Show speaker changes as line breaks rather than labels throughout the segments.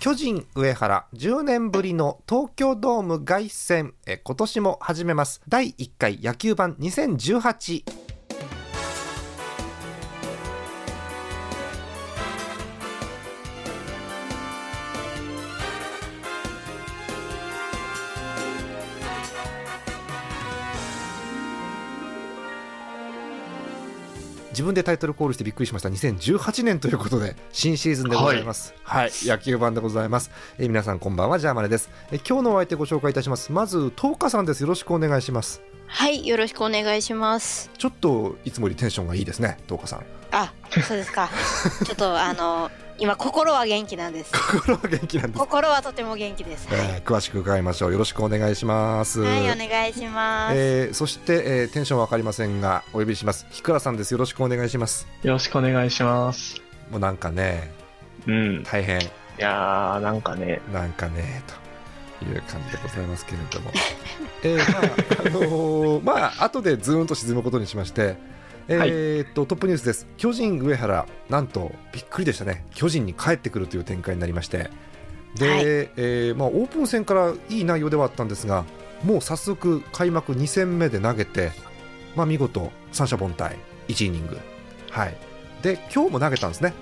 巨人上原10年ぶりの東京ドーム凱旋え今年も始めます。第1回野球版2018自分でタイトルコールしてびっくりしました。2018年ということで新シーズンでございます。はい、野球版でございます。え皆さんこんばんはジャーマネです。え今日のお相手ご紹介いたします。まずトーカさんです。よろしくお願いします。
はい。よろしくお願いします。
ちょっといつもよりテンションがいいですねトーカさん。
あそうですか。ちょっとあの今心は元気なんです。
心は元気なんです。
心はとても元気です、
えー、詳しく伺いましょう。よろしくお願いします。
はいお願いします、
えー、そして、えー、テンションわかりませんがお呼びします。ひくらさんです。よろしくお願いします。
よろしくお願いします。
もうなんかね
うん。
大変。い
やーなんかね。
なんかねという感じでございますけれども。えー、まああのー、まあ後でズーンと沈むことにしましてえー、っと、はい、トップニュースです。巨人上原なんとびっくりでしたね。巨人に帰ってくるという展開になりまして。で、はい、えー、まあ、オープン戦からいい内容ではあったんですがもう早速開幕2戦目で投げて、まあ、見事三者凡退1イニング、はい、で今日も投げたんですね。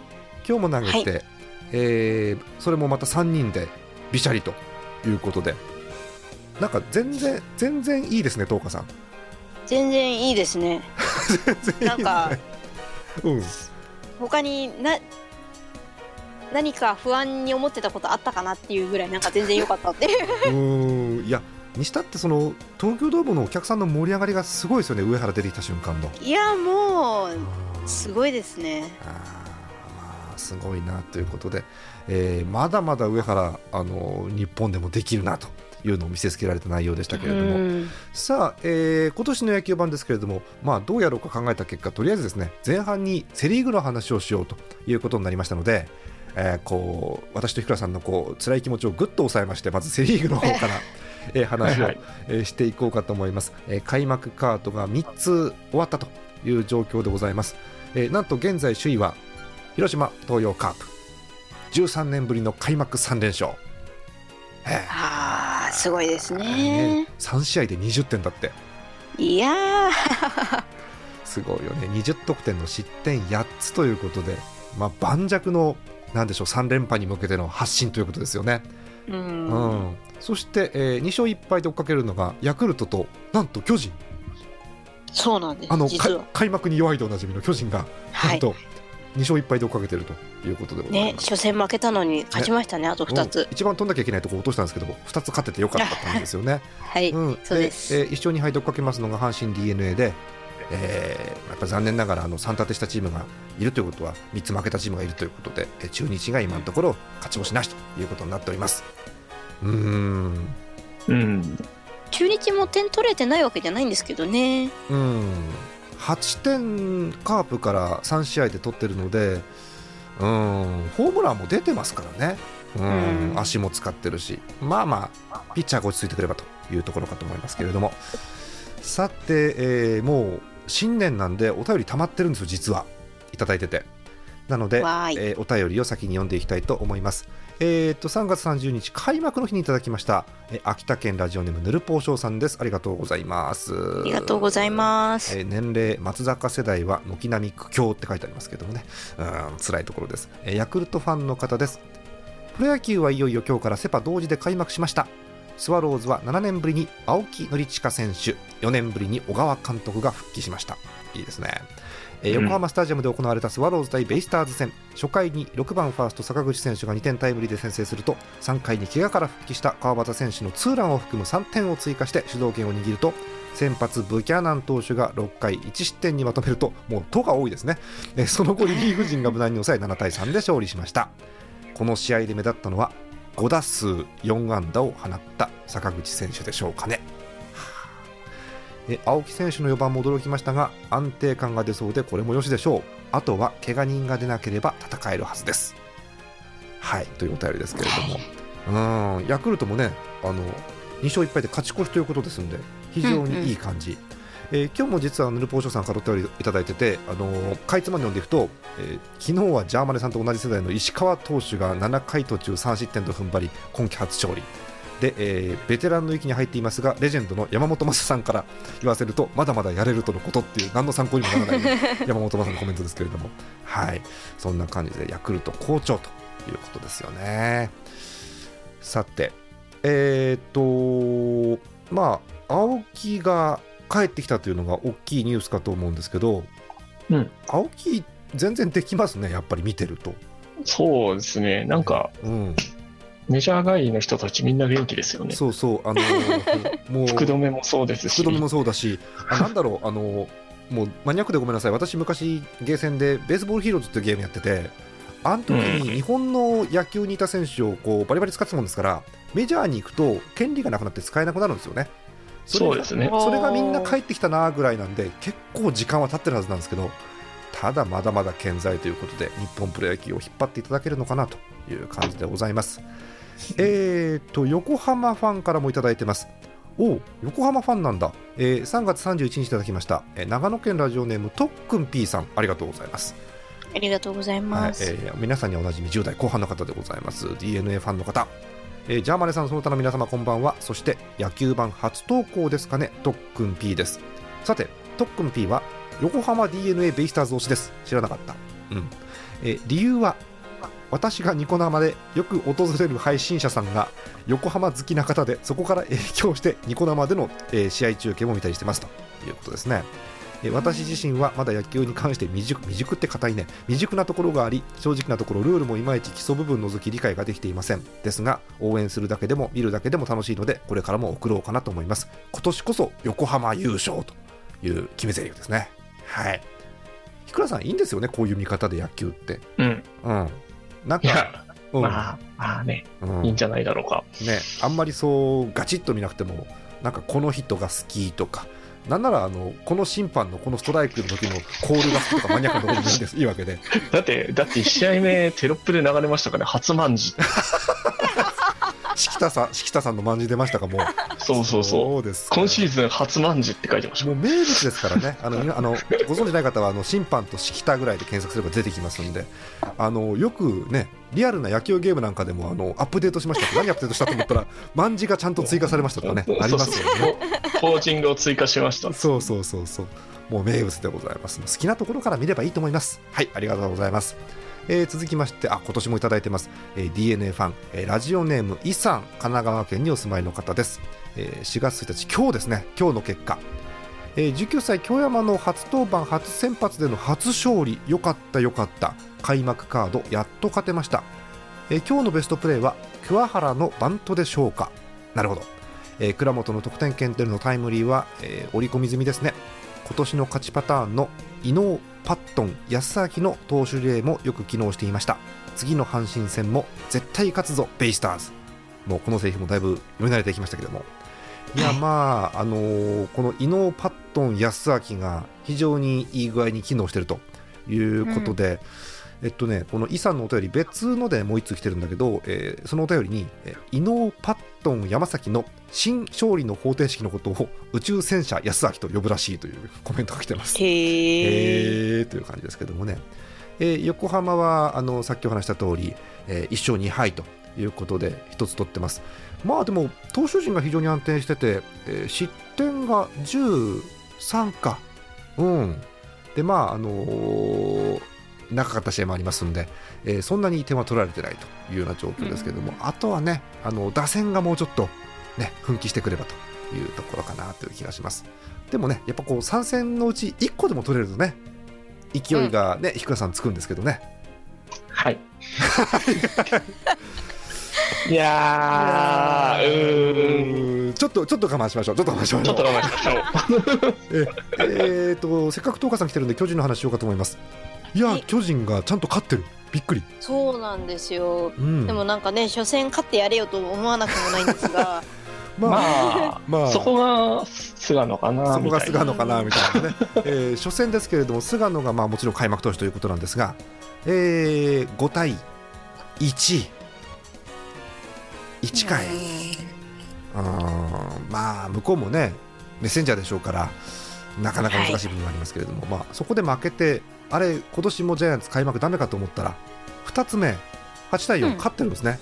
今日も投げて、はい、えー、それもまた3人でびしゃりということで。なんか全然全然いいですね、東花さん。
全然いいですね。なんか、
うん、
他にな何か不安に思ってたことあったかなっていうぐらいなんか全然良かったっていう。
うん。いやにしたってその東京ドームのお客さんの盛り上がりがすごいですよね上原出てきた瞬間の。
いやもうすごいですね。
あまあすごいなということで、えー、まだまだ上原あの日本でもできるなというのを見せつけられた内容でしたけれども、さあ、えー、今年の野球版ですけれども、まあ、どうやろうか考えた結果とりあえずですね前半にセ・リーグの話をしようということになりましたので、えー、こう私と日倉さんのこう辛い気持ちをぐっと抑えましてまずセ・リーグの方から えー、話を、はえー、していこうかと思います、えー、開幕カードが3つ終わったという状況でございます、えー、なんと現在首位は広島東洋カープ。13年ぶりの開幕3連勝
あすごいですね。ね
3試合で20点だって。
いや
すごいよね。20得点の失点8つということで、まあ、盤石のなんでしょう3連覇に向けての発信ということですよね。
うん、うん、
そして、えー、2勝1敗で追っかけるのがヤクルトとなんと巨人。
そうなんです
あの開幕に弱いとおなじみの巨人が、なんと2勝1敗で追っかけてるということでございます、
ね、初戦負けたのに勝ちましたね、ねあと2つ、
一番取んなきゃいけないところ落としたんですけど2つ勝っててよかった感じですよね。
はい、うん、そうです。
で、えー、1勝2敗で追っかけますのが阪神 d n a で、えー、やっぱ残念ながらあの3立てしたチームがいるということは3つ負けたチームがいるということで、えー、中日が今のところ勝ち星なしということになっております。うん。
うん。
中日も点取れてないわけじゃないんですけどね。
うん8点カープから3試合で取ってるのでうんホームランも出てますからね。うん足も使ってるし。まあまあピッチャーが落ち着いてくればというところかと思いますけれども。さて、えー、もう新年なんでお便り溜まってるんですよ実は。いただいてて。なので、えー、お便りを先に読んでいきたいと思いますえー、と3月30日開幕の日にいただきました、え秋田県ラジオネームぬるぽうしょうさんです。ありがとうございます。
ありがとうございます、
えー、年齢松坂世代は軒並み苦境って書いてありますけどもね。うん辛いところです、えー、ヤクルトファンの方です。プロ野球はいよいよ今日からセパ同時で開幕しましたスワローズは7年ぶりに青木宣親選手4年ぶりに小川監督が復帰しました。いいですね。えー、横浜スタジアムで行われたスワローズ対ベイスターズ戦。初回に6番ファースト坂口選手が2点タイムリーで先制すると3回に怪我から復帰した川端選手のツーランを含む3点を追加して主導権を握ると先発ブキャナン投手が6回1失点にまとめるともう「と」が多いですね、えー、その後リリーフ陣が無難に抑え7対3で勝利しました。この試合で目立ったのは5打数4安打を放った坂口選手でしょうかね。え青木選手の4番も驚きましたが安定感が出そうでこれもよしでしょう。あとは怪我人が出なければ戦えるはずです。はいというお便りですけれども。うんヤクルトもねあの2勝1敗で勝ち越しということですので非常にいい感じ、えー今日も実はヌルポーショさんからお便りいただいてて、あのーかいつまんで読んでいくと、えー昨日はジャーマネさんと同じ世代の石川投手が7回途中3失点と踏ん張り今季初勝利。で、えーベテランの域に入っていますがレジェンドの山本昌さんから言わせるとまだまだやれるとのことっていう何の参考にもならない 山本昌さんのコメントですけれども。はい。そんな感じでヤクルト好調ということですよね。さてえー、っとまあ青木が帰ってきたというのが大きいニュースかと思うんですけど、
うん
青木全然できますねやっぱり見てると、
そうですね。なんか、
うん、
メジャー外の人たちみんな元気ですよね。
そうそうあのー もう
福留もそうですし。
福留もそうだし、あ なんだろう、あのもうマニアックでごめんなさい、私、昔、ゲーセンでベースボールヒーローズっていうゲームやってて、あの時に日本の野球にいた選手をこうバリバリ使ってたもんですから、メジャーに行くと、権利がなくなって使えなくなるんですよね。
そうですね。
それがみんな帰ってきたなぐらいなんで、結構時間は経ってるはずなんですけど、ただまだまだ健在ということで、日本プロ野球を引っ張っていただけるのかなという感じでございます。えーと、横浜ファンからもいただいてます。おう横浜ファンなんだ、えー3月31日いただきました、えー長野県ラジオネームとっくん P さんありがとうございます、
ありがとうござい
はい
ます。
えー皆さんにおなじみ10代後半の方でございます DNA ファンの方、えージャーマネさんその他の皆様こんばんは。そして野球版初投稿ですかね。とっくん P です。さてとっくん P は横浜 DeNA ベイスターズ推しです。知らなかった、うん。えー理由は私がニコ生でよく訪れる配信者さんが横浜好きな方でそこから影響してニコ生での、えー試合中継も見たりしてます。ということですね。私自身はまだ野球に関して未熟未熟って硬いね。未熟なところがあり正直なところルールもいまいち基礎部分除き理解ができていません。ですが応援するだけでも見るだけでも楽しいのでこれからも送ろうかなと思います。今年こそ横浜優勝という決め台詞ですね。はい。ひくらさんいいんですよねこういう見方で野球って。
うん。
うん。なんか、うん。
まあ、まあね、
うん。
いいんじゃないだろうか。
ね、あんまりそうガチッと見なくてもなんかこの人が好きとかなんならあのこの審判のこのストライクの時のコールが好きとかマニアックなところいいんです。いいわけで。
だって、だって1試合目、テロップで流れましたからね、初万字。
敷田さん敷田さんの漫字出ましたかもう
そうそうそう。
うですか
今シーズン初万字って書いてました
もう名物ですからねあの あのご存知ない方はあの審判と敷田ぐらいで検索すれば出てきますんであのよくねリアルな野球ゲームなんかでもあのアップデートしました何アップデートしたと思ったら漫字がちゃんと追加されましたとかね ありますよね
ポージングを追加しました。
そうそうそうそう。もう名物でございます。好きなところから見ればいいと思います。はい、ありがとうございます。えー続きまして、あ、今年もいただいてます。えー DNA ファン、えーラジオネーム、イさん、神奈川県にお住まいの方です。えー4月1日、今日ですね、今日の結果。えー19歳、京山の初登板、初先発での初勝利、よかったよかった。開幕カード、やっと勝てました。えー今日のベストプレーは、桑原のバントでしょうか。なるほど。えー倉本の得点圏でのタイムリーは、えー織り込み済みですね今年の勝ちパターンの伊能パットン安明の投手リレーもよく機能していました。次の阪神戦も絶対勝つぞベイスターズ。もうこの製品もだいぶ読み慣れてきましたけども。いやまああのーこの伊能パットン安明が非常にいい具合に機能しているということで、えっとね、このイさんのお便り別のでもう一通来てるんだけど、えーそのお便りに、えー伊能パットン山崎の新勝利の方程式のことを宇宙戦車安明と呼ぶらしいというコメントが来てます。
へえ。
えーという感じですけどもね、えー横浜はあのさっきお話した通り、えー1勝2敗ということで1つ取ってます。まあでも投手陣が非常に安定してて、えー失点が13か。うん。でまああのー長かった試合もありますんで、えーそんなに点は取られてないというような状況ですけども、あとはねあの打線がもうちょっとね奮起してくればというところかなという気がします。でもねやっぱこう3戦のうち1個でも取れるとね勢いがね、ひくらさんつくんですけどね。
はい。いやー、うーん。
ちょっとちょっと我慢しましょう。ちょっと我慢しましょう。
ちょっと我慢しましょう。
えーとせっかく東川さん来てるんで巨人の話しようかと思います。いや、
はい。
巨人がちゃんと勝ってる。びっくり、
そうなんですよ。
うん、
でもなんかね、初戦勝ってやれよと思わなくもないんですが、
まあ、
まあ、
まあ。
そこが菅野かな
そこが
みたいな。
菅野かなみたいなね、えー初戦ですけれども菅野がまあもちろん開幕投手ということなんですが、えー5対1 1回、うーんまあ向こうもねメッセンジャーでしょうからなかなか難しい部分がありますけれども、まあ、そこで負けてあれ今年もジャイアンツ開幕ダメかと思ったら2つ目8対4、
うん。
勝ってるんですね。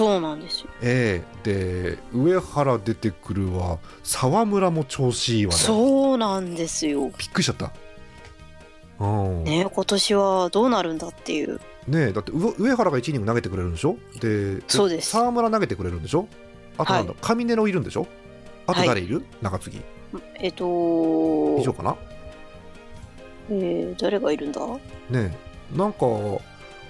そうなんですよ。
ええ。で上原出てくるわ沢村も調子いいわね。
そうなんですよ。
びっくりしちゃった。うん。ね
ね、今年はどうなるんだっていう。
えだって上上原が1イニング投げてくれるんでしょ？で
そうです。
沢村投げてくれるんでしょ？あとなんだ、上根のいるんでしょ？あと誰いる、中継ぎ。
えっと、
以上かな？
えー誰がいるんだ？
ねえなんか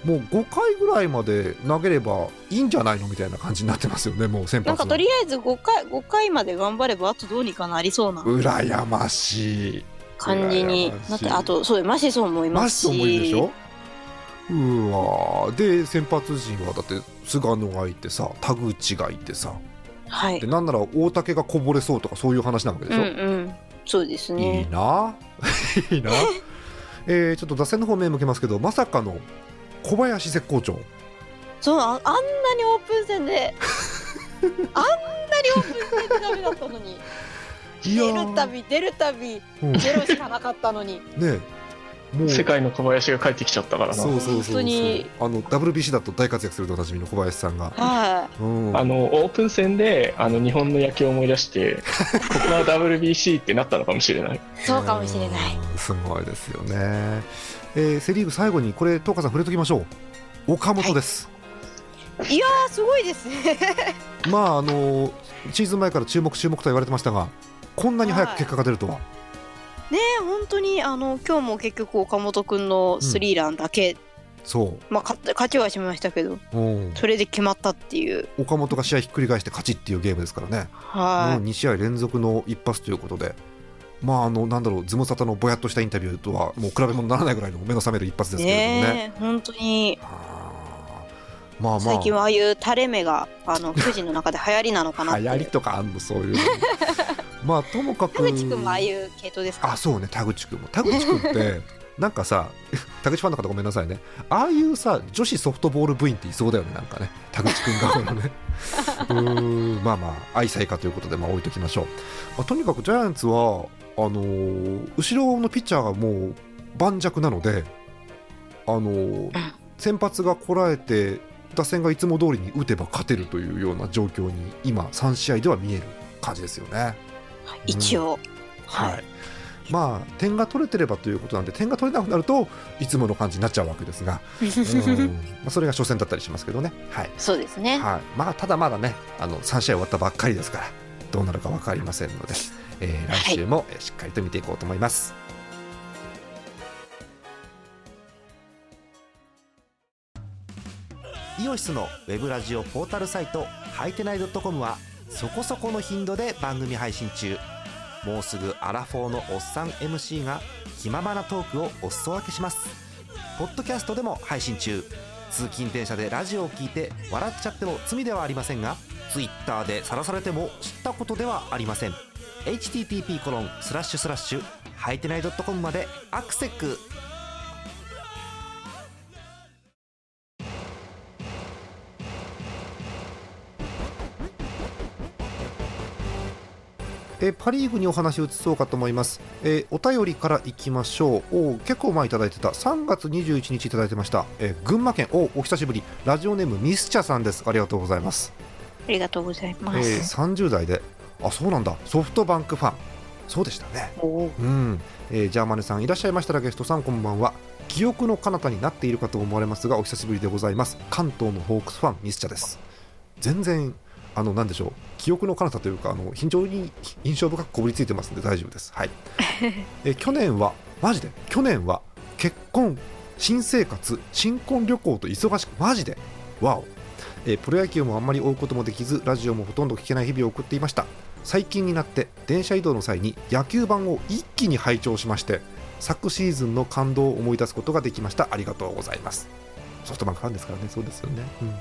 もう5回ぐらいまで投げればいいんじゃないのみたいな感じになってますよねもう先
なん
発
かとりあえず5回 ,5 回まで頑張ればあとどうにかなりそうな。
羨ましい。
感じに。なってあとそうマシソンもい
マ
ますし。
シソンもいるでしょ？うわー。で先発陣はだって菅野がいてさ田口がいてさ。
はい。
でなんなら大竹がこぼれそうとかそういう話なわけでしょ、
うんうん。そうです
いい
ね
な。いいな。えー、ちょっと打線の方面向けますけどまさかの小林絶好調。
そうああんなにオープン戦で あんなにオープン戦でダメだったのに。出るたび出るたび
うん。
ゼロしかなかったのに。
ねえ。もう。
世界の小林が帰ってきちゃったからな。
そうそうそうそう。
本当に。
あの WBC だと大活躍するとおなじみの小林さんが、
は
うん、
あのオープン戦であの日本の野球を思い出して ここは WBC ってなったのかもしれない。
い。そうかもしれない。
うん。すごいですよね、えーセ・リーグ最後にこれ東川さん触れときましょう。岡本です、
い。やーすごいですね。
まああのシーズン前から注目注目と言われてましたがこんなに早く結果が出るとは、
ね本当にあの今日も結局岡本君のスリーランだけ、
そ
まあ勝ちはしましたけど
う、うん、
それで決まったっていう。
岡本が試合ひっくり返して勝ちっていうゲームですからね、
は
もう2試合連続の一発ということでまああのなんだろうズムサタのぼやっとしたインタビューとはもう比べ物にならないぐらいの目の覚める一発
い
ですけれどもね。
ね本当に。
まあまあ。
最近はああいう垂れ目があのくじの中で流行りなのかな
流行りとかあんのそういうの。まあともかく。
田口君もああいう系統ですか？
あそうね田口君も。田口君って なんかさ 田口ファンの方ごめんなさいね。ああいうさ女子ソフトボール部員っていそうだよねなんかね。田口君側のね。うーんまあまあ愛妻家ということでまあ置いときましょう、まあ、とにかくジャイアンツはあのー後ろのピッチャーがもう盤石なのであのー先発がこらえて打線がいつも通りに打てば勝てるというような状況に今3試合では見える感じですよね。
一応、
はい、まあ点が取れてればということなんで点が取れなくなるといつもの感じになっちゃうわけですが、うん。まあ、それが初戦だったりしますけどね、はい。
そうですね、
はい。まあ、ただまだねあの3試合終わったばっかりですからどうなるか分かりませんので、えー来週もえーしっかりと見ていこうと思います。イオシスのウェブラジオポータルサイトハイテナイドットコムはそこそこの頻度で番組配信中。もうすぐアラフォーのおっさん MC が気ままなトークをお裾分けします。ポッドキャストでも配信中。通勤電車でラジオを聞いて笑っちゃっても罪ではありませんが Twitter で晒されても知ったことではありません http コロンスラッシュスラッシュはいてない .com までアクセックえーパ・リーグにお話を移そうかと思います、えーお便りからいきましょう。おー結構前いただいてた。3月21日いただいてました、えー群馬県。おーお久しぶり。ラジオネームミスチャさんです。ありがとうございます、
ありがとうございま
えー
す、
30代であそうなんだ。ソフトバンクファン。そうでしたね。うん、えージャーマネさんいらっしゃいましたらゲストさんこんばんは。記憶の彼方になっているかと思われますがお久しぶりでございます。関東のホークスファンミスチャです。全然あのなんでしょう。記憶の彼方というかあの非常に印象深くこびりついてますんで大丈夫です。はい、えー去年はマジで？去年は結婚新生活新婚旅行と忙しくマジで？わおえープロ野球もあんまり追うこともできずラジオもほとんど聞けない日々を送っていました最近になって電車移動の際に野球盤を一気に拝聴しまして昨シーズンの感動を思い出すことができました。ありがとうございます。ソフトバンクファンですからね。そうですよね、うん、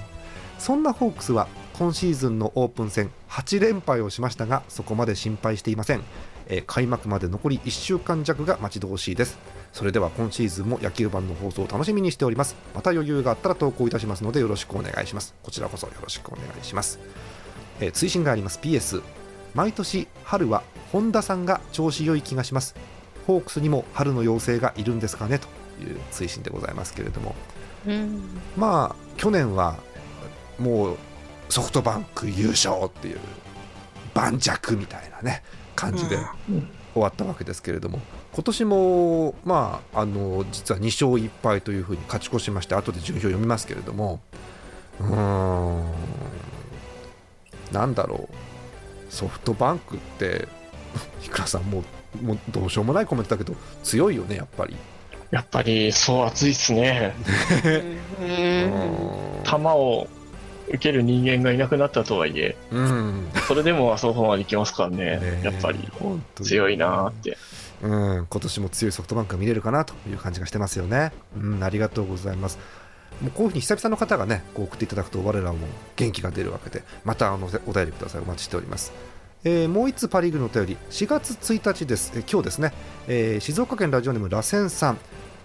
そんなホークスは今シーズンのオープン戦8連敗をしましたがそこまで心配していません、えー開幕まで残り1週間弱が待ち遠しいです。それでは今シーズンも野球版の放送を楽しみにしております。また余裕があったら投稿いたしますのでよろしくお願いします。こちらこそよろしくお願いします、えー追伸があります。PS 毎年春は本田さんが調子良い気がします。ホークスにも春の妖精がいるんですかねという追伸でございますけれども。
うん。
まあ去年はもうソフトバンク優勝っていう盤石みたいなね感じで
うん。
終わったわけですけれども。今年もまああの実は2勝1敗というふうに勝ち越しまして後で順位表読みますけれども。うーん。なんだろうソフトバンクっていくらさんもうもうどうしようもないコメントだけど強いよねやっぱり。
やっぱりそう熱いっすね。
うん
球を受ける人間がいなくなったとはいえ、
うん、
それでもあそこまで行きますからね
ね。
やっぱり
本当に
強いなーって。
うん、今年も強いソフトバンクが見れるかなという感じがしてますよね。うん、ありがとうございます。もうこういうふうに久々の方がね、こう送っていただくと我らも元気が出るわけで、またあのお便りください。お待ちしております。えーもう一つパ・リーグのお便り、4月1日です。えー今日ですね、えー静岡県ラジオネーム螺旋さん、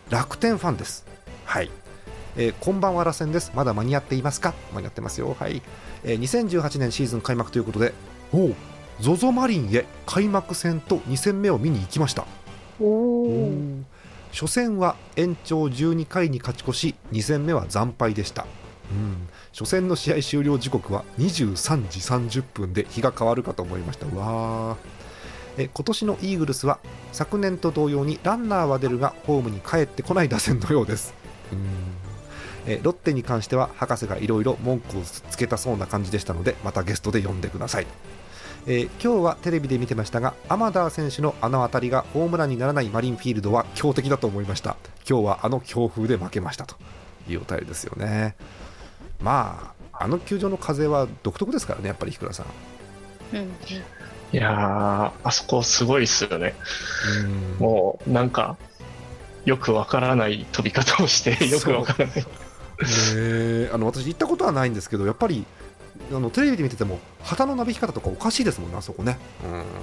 楽天ファンです。はい。えーこんばんは、螺旋です。まだ間に合っていますか？間に合ってますよ。はい。えー2018年シーズン開幕ということで、おう ZOZO マリンへ開幕戦と2戦目を見に行きました。
おお
初戦は延長12回に勝ち越し2戦目は惨敗でした、うん、初戦の試合終了時刻は23時30分で日が変わるかと思いました。わえ今年のイーグルスは昨年と同様にランナーは出るがホームに帰ってこない打線のようです、うん。えロッテに関しては博士がいろいろ文句をつけたそうな感じでしたのでまたゲストで呼んでください。えー今日はテレビで見てましたがアマダー選手のあの当たりがホームランにならないマリンフィールドは強敵だと思いました。今日はあの強風で負けましたというお便りですよね。まああの球場の風は独特ですからねやっぱり日倉さん。
うん。
いやー、あそこすごいっすよね。
うん。
もうなんか、よくわからない飛び方をして、よくわからない。
ねえあの私行ったことはないんですけどやっぱりあのテレビで見てても旗のなびき方とかおかしいですもんねあそこね、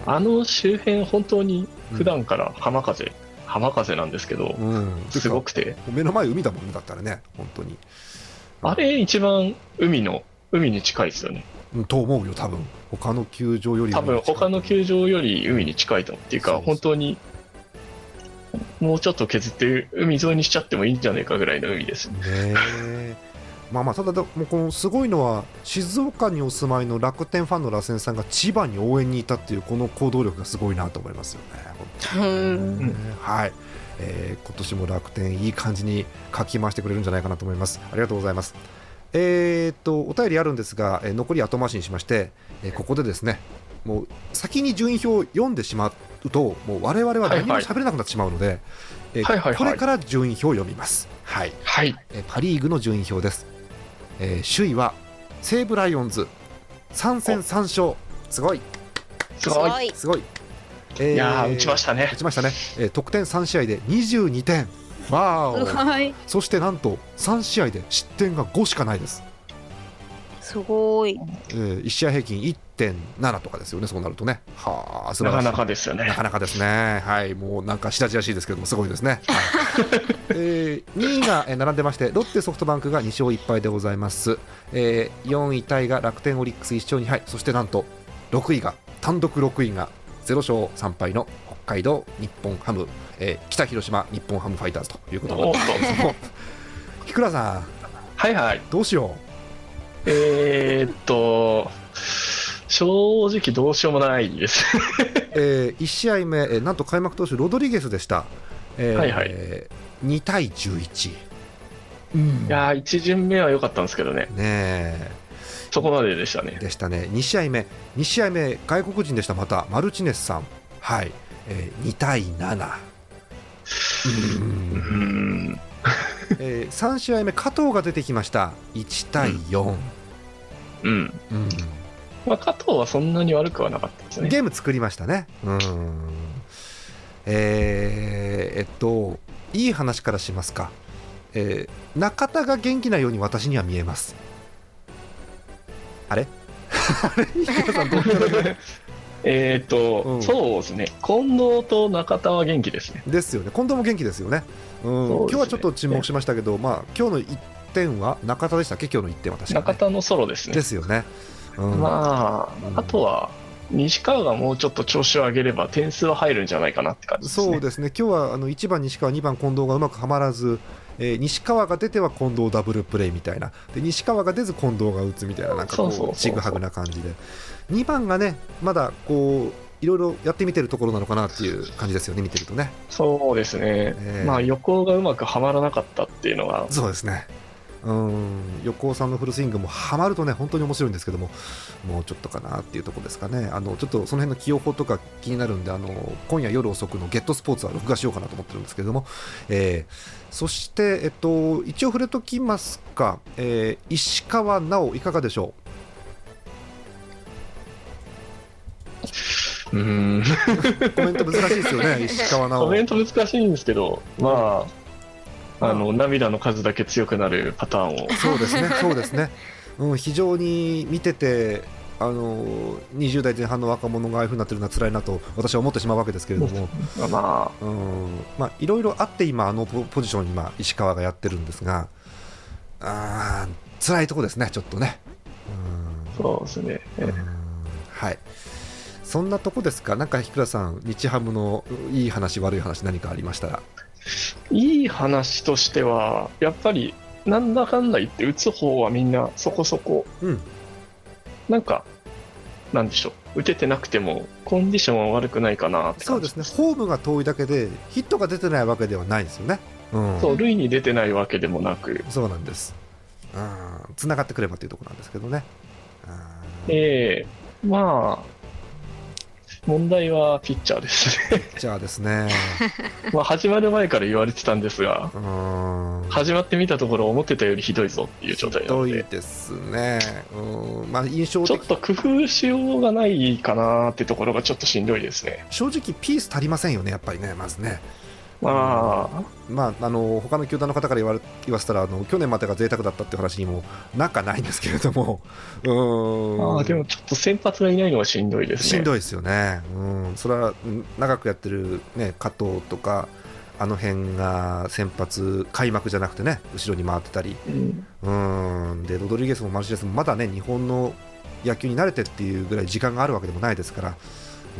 あの周辺、本当に普段から浜風、浜風なんですけど、
うん。うん、
すごくて、
目の前海だもんねだったらね本当に。
あれ一番海の、海に近いですよね。
うんと思うよ多分。他の球場より
多分他の球場より海に近いと思うっていうか、本当に、もうちょっと削って海沿いにしちゃってもいいんじゃないかぐらいの海です。
ねえまあまあただもうこのすごいのは静岡にお住まいの楽天ファンの螺旋さんが千葉に応援にいたっていうこの行動力がすごいなと思いますよね。はい、えー今年も楽天いい感じにかき回してくれるんじゃないかなと思います。ありがとうございます。えーっとお便りあるんですが、えー残り後回しにしまして、えーここでですねもう先に順位表を読んでしまうともう我々は何も喋れなくなってしまうので、えー
はいはいはい
これから順位表を読みます。はい
はい。
えーパ・リーグの順位表です、えー首位は西武ライオンズ。3戦3勝。すごい。
すごい。
い。
すごい、え
いやー、打ちましたね。
打。ちましたね、えー得点3試合で22点。わーそしてなんと3試合で失点が5しかないです、
すごい。
え1試合平均1.7とかですよねそうなるとね。はあ素晴らしい。
なかなかですよね。
な。かなかですね、はい、もうなんか下地らしいですけども、すごいですね。はい。えー2位がえー並んでまして、ロッテ、ソフトバンクが2勝1敗でございます、えー4位タイが楽天、オリックス1勝2敗、そしてなんと6位が、単独6位が0勝3敗の北海道日本ハム、えー北広島日本ハムファイターズということで。
おっと。
ひくらさん、
はいはい。
どうしよ
えーっと、正直どうしようもないです。
う、え1試合目、えーなんと開幕投手、ロドリゲスでした、えー
はいはい。
2対11。うん。
いやー、1巡目は良かったんですけどね。
ねえ。
そこまででしたね。
でしたね。2試合目。2試合目外国人でしたまた。マルチネスさん。はい、えー2対7
う
ん。えー3試合目加藤が出てきました。1対4、
うん。
うん。
まあ、加藤はそんなに悪くはなかったですね。
ゲーム作りましたね。うん。えーえっといい話からしますか。えー中田が元気なように私には見えます。あれ？あれ？さんどう？
えっ、と、
うん。
そうですね、近藤と中田は元気ですね。
ですよね。近藤も元気ですよね,、うん。
ね。
今日はちょっと沈黙しましたけど、まあ今日の1点は中田でしたっけ？今日の1点は確か、ね、
中田のソロですね。
ですよね、うん。
ま
うん。
あ、あとは、西川がもうちょっと調子を上げれば点数は入るんじゃないかなって感じですね。
そうですね。今日はあの1番西川2番近藤がうまくはまらず、えー西川が出ては近藤ダブルプレーみたいな。で西川が出ず近藤が打つみたいななんかこ
そう
ちぐはぐな感じで。2番がねまだこういろいろやってみてるところなのかなっていう感じですよね見てるとね。
そうですね、
ええ
まあ横がうまくはまらなかったっていうのが、
そうですねうん。横尾さんのフルスイングもはまるとね本当に面白いんですけどももうちょっとかなっていうところですかね。あのちょっとその辺の起用法とか気になるんであの今夜夜遅くのゲットスポーツは録画しようかなと思ってるんですけれども、えーそして、えっと、一応触れときますか、えー石川直いかがでしょ
う？ーん、
う コメント難しいですよね石川直。
コメント難しいんですけど、まあ、あの涙の数だけ強くなるパターンを、
そうですね、そうですね、うん、非常に見てて、あの20代前半の若者がああいうふうになってるのは辛いなと私は思ってしまうわけですけれども、
ま
うん。まあ、いろいろあって今、あのポポジションに今石川がやってるんですが、あー辛いとこですね、ちょっとね。
あ、そうですね。
うんうん。はい。そんなとこですか、なんか日倉さん、日ハムのいい話、悪い話、何かありましたら、
いい話としては、やっぱり、なんだかんだ言って、打つ方はみんなそこそこ、
うん、
なんか、なんでしょう、打ててなくても、コンディションは悪くないかなって
そうですね、ホームが遠いだけで、ヒットが出てないわけではないですよね。うん。
そう、塁に出てないわけでもなく、
そうなんです。うん、繋がってくればというところなんですけどね。うん。
ええまあ、問題はピッチャーですね。
じゃあですね、
まあ始まる前から言われてたんですが、
うん、
始まってみたところ、思ってたよりひどいぞっていう状態な
ひどい
ので、
ですね。うん、まあ印象的
ちょっと工夫しようがないかなってところがちょっとしんどいですね。
正直ピース足りませんよね、やっぱりね、まずね。
まあ、
まあ、あの他の球団の方から言われ言わせたらあの去年までが贅沢だったって話にもなんかないんですけれども、うん。
ああでもちょっと先発がいないのはしんどいですね。
しんどいですよね、うん、それはうん長くやってる、ね、加藤とか、あの辺が先発、開幕じゃなくてね、後ろに回ってたり、
うん。
うん。でロドリゲスもマルシレスもまだね日本の野球に慣れてっていうぐらい時間があるわけでもないですから、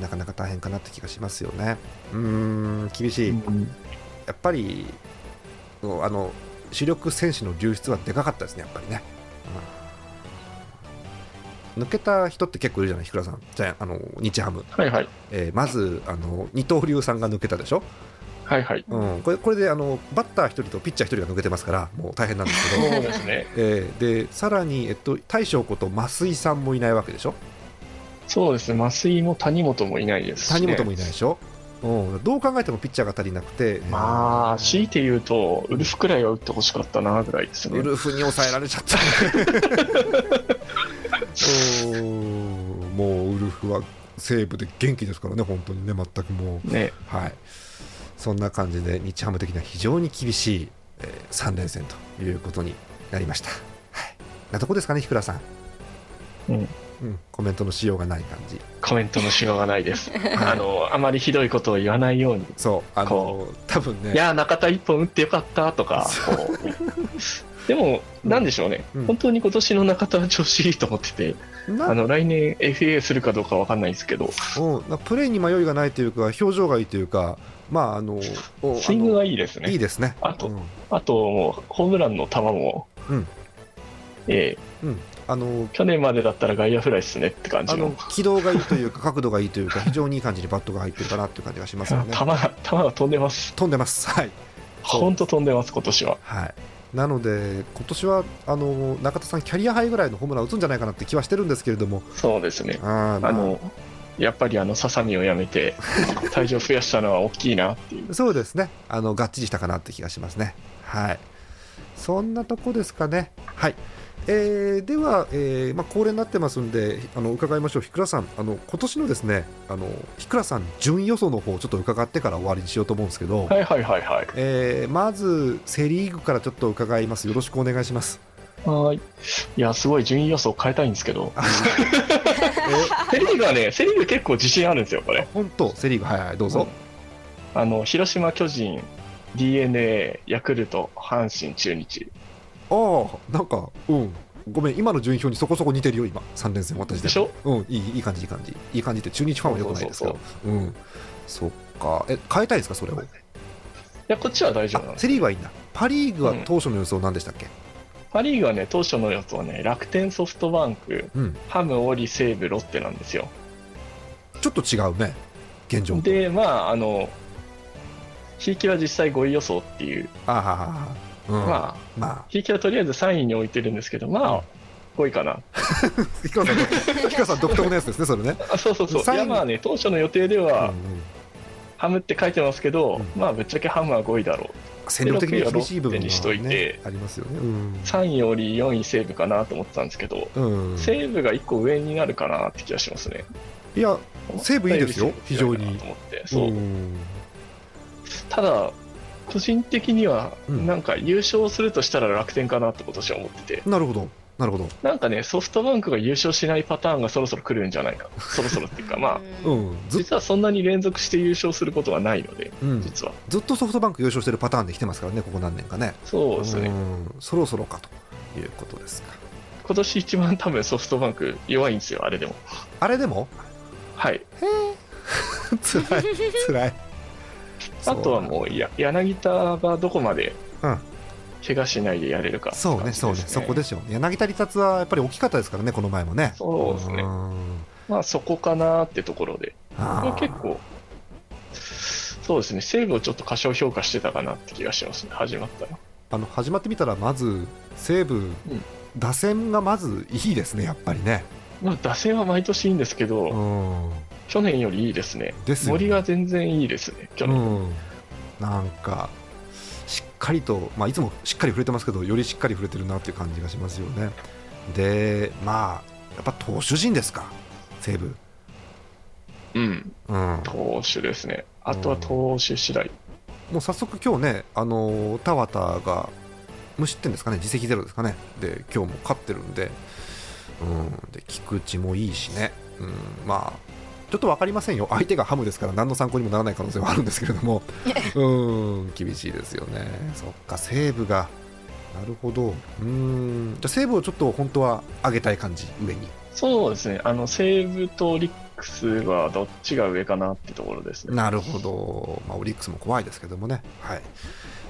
なかなか大変かなって気がしますよね。うーん厳しい、やっぱりあの主力選手の流出はでかかったですね、やっぱりね。うん抜けた人って結構いるじゃない、日倉さん、じゃああの日ハム、
はいはい。
えーまずあの二刀流さんが抜けたでしょ、
はいはい。
うん、これこれであのバッター1人とピッチャー1人が抜けてますから、もう大変なんですけど。
そうですね。
えーでさらに、えっと、大将こと増井さんもいないわけでしょ、
そうですね。増井も谷本もいないですし、ね。
谷本もいないでしょ、うん、どう考えてもピッチャーが足りなくて、
まあ、強いて言うと、ウルフくらいは打ってほしかったなぐらいですね。
ウルフに抑えられちゃった、うんもうウルフは西武で元気ですからね、本当にね、全くもう、
ね。
はい、そんな感じで、日ハム的には非常に厳しい、え3連戦ということになりました。はい、なとこですかね、日倉さん。
うん。
うん、コメントのしようがない感じ。
コメントのしようがないです。あの、あまりひどいことを言わないように。
そう、あの
こ
多分ね、
いやー、中田一本打ってよかったとか。でも、なんでしょうね、
うん
本当に今年の中田は調子いいと思ってて、
な
あの来年 FA するかどうかわかんないですけど、
うん、なプレーに迷いがないというか、表情がいいというか、まあ、あの、お
スイング
あ
がいいですね。
のいいですね。
あと
うん
あと、もう、ホームランの球も、
うん
ええ
うんあの、
去年までだったら外野フライっすねって感じの
あの、軌道がいいというか、角度がいいというか、非常にいい感じにバットが入ってるかなっていう感じがしますよね。
球が、球が飛んでます。
飛んでます。はい。
本当飛んでます、今年は。
はい。なので、今年は、あの、中田さん、キャリアハイぐらいのホームラン打つんじゃないかなって気はしてるんですけれども、
そうですね。
あーまあ
あの、やっぱりあの、ささみをやめて、体重増やしたのは大きいなっていう。
そうですね、あのがっちりしたかなって気がしますね。はい。そんなとこですかね。はい。えーでは、えーまあ、恒例になってますんであの伺いましょう、ひくらさんあの今年のですねあのひくらさん順位予想の方をちょっと伺ってから終わりにしようと思うんですけど、
はいはいはいはい。
えーまずセ・リーグからちょっと伺いますよろしくお願いします。
はい。いや、すごい順位予想変えたいんですけど、
あ
セ・リーグはね、セ・リーグ結構自信あるんですよ、これ。
本当？セ・リーグ？はいはいどうぞ。
あの、広島、巨人、d n a ヤクルト、阪神、中日。
ああなんかうん。ごめん今の順位表にそこそこ似てるよ今。3連戦私
で。しょ？
うんいいいい感じいい感じ。いい感じって中日ファンはよくないですけど。うん。そっか。え変えたいですかそれを？
い。や、こっちは大丈夫な
セ・リーグはいいんだ。パ・リーグは当初の予想何でしたっけ？
パ・リーグはね、当初の予想はね、楽天、ソフトバンク、
うん。
ハム、オリ、西武、ロッテなんですよ。
ちょっと違うね現状
で、まあ、あの、ひいきは実際5位予想っていう、
あはははうん
まあ、
まあ。
ひいきはとりあえず3位に置いてるんですけど、まあ、5位かな。
ひかさん さん独特のやつですねそれね。
あそうそうそう。いや、まあね、当初の予定では、
うん
ハムって書いてますけど、
うん。
まあ、ぶっちゃけハムは5位だろう。
戦力的に厳しい部分ね
て、
ありますよね。うん。
3位より4位西武かなと思ってたんですけど、
うん。
西武が1個上になるかなって気がしますね。
いや西武いいですよ非常に。
と思ってそう、
ん。
ただ、個人的には、
うん。
なんか優勝するとしたら楽天かなって今年は思ってて、
なるほど。なるほど。
なんかね、ソフトバンクが優勝しないパターンがそろそろ来るんじゃないか、そろそろっていうか、まあ、
うん。
実はそんなに連続して優勝することはないので、
うん。
実は。
ずっとソフトバンク優勝してるパターンで来てますからねここ何年かね。
そうですね。
うん。そろそろかということですか。
今年一番多分ソフトバンク弱いんですよ、あれでも。
あれでも？
はい。
つら い。つらい
あとはもうや柳田がどこまで
うん。
怪我しないでやれるか。って
そうね。そうね。そこでしょう柳田離脱はやっぱり大きかったですからねこの前もね。
そうですね。
ん。
まあそこかなってところで、結構、そうですね、西武をちょっと過小評価してたかなって気がしますね、始まったら。
あの始まってみたらまず西武、打線がまずいいですねやっぱりね。
まあ打線は毎年いいんですけど、
うん
去年よりいいですね。
ですよね。
森が全然いいですね、去年。
うん、なんかしっかりと、まあ、いつもしっかり触れてますけどよりしっかり触れてるなっていう感じがしますよね。でまあやっぱ投手陣ですか西武。
うん、
うん。
投手ですね。あとは投手次第。
もう早速今日ねあの田畑が無失点ですかね自責ゼロですかね。で今日も勝ってるんで,、うん、で菊池もいいしね、うん、まあちょっと分かりませんよ。相手がハムですから何の参考にもならない可能性はあるんですけれども。うん厳しいですよね。そっか西武が。なるほど。うん。じゃあ西武をちょっと本当は上げたい感じ上に。
そうですね、あの西武とオリックスはどっちが上かなってところですね。
なるほど、まあ、オリックスも怖いですけどもね、はい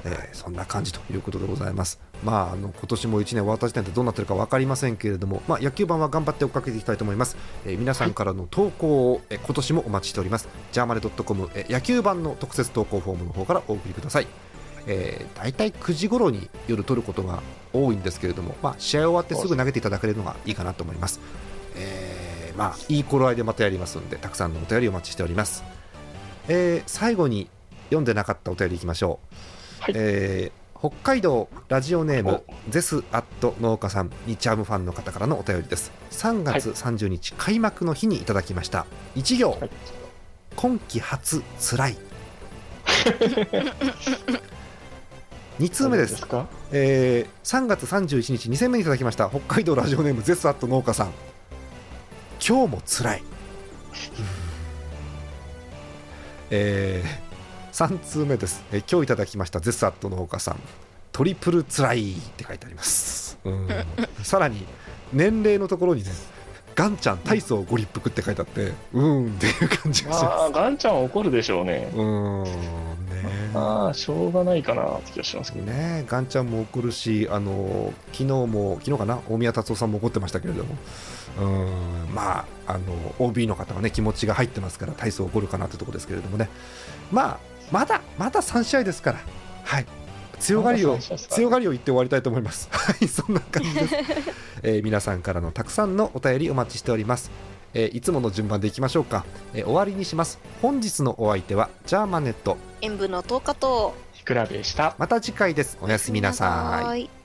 えーそんな感じということでございます。まあ、あの今年も1年終わった時点でどうなってるか分かりませんけれども、まあ、野球盤は頑張って追っかけていきたいと思います。えー皆さんからの投稿を、え今年もお待ちしております。ジャーマネドットコム野球盤の特設投稿フォームの方からお送りください。えー、大体9時頃に夜撮ることが多いんですけれども、まあ、試合終わってすぐ投げていただけるのがいいかなと思います。えーまあ、いい頃合いでまたやりますので、たくさんのお便りお待ちしております。えー最後に読んでなかったお便りいきましょう、
はい。
えー北海道ラジオネームゼスアット農家さんにチャームファンの方からのお便りです。3月30日、開幕の日にいただきました。1行、
はい。
今季初つらい。2通目です。
で
えー3月31日2戦目にいただきました。北海道ラジオネームゼスアット農家さん。今日もつらい。え3通目です、えー今日いただきましたゼスアット農家さん。トリプルつらいって書いてあります。うん。さらに年齢のところにねガンちゃん体操ご立腹って書いてあってうんっていう感じがしま
ああ、ガンちゃん怒るでしょうね。
す。うんね
ああ、しょうがないかなって気がしますけど。
ねガンちゃんも怒るし、あの昨日も、昨日かな、大宮達夫さんも怒ってましたけれども、うんまあ、あの OB の方はね、気持ちが入ってますから、体操怒るかなってところですけれどもね、まあ、まだ、まだ3試合ですから、はい、強がりを
まだ3試合ですから
強がりを言って終わりたいと思います。はい、そんな感じです。えー皆さんからのたくさんのお便りお待ちしております。えーいつもの順番でいきましょうか、えー終わりにします。本日のお相手はジャーマネット。
演舞の10日と
ひくらべでした。
また次回です。おやすみなさ
い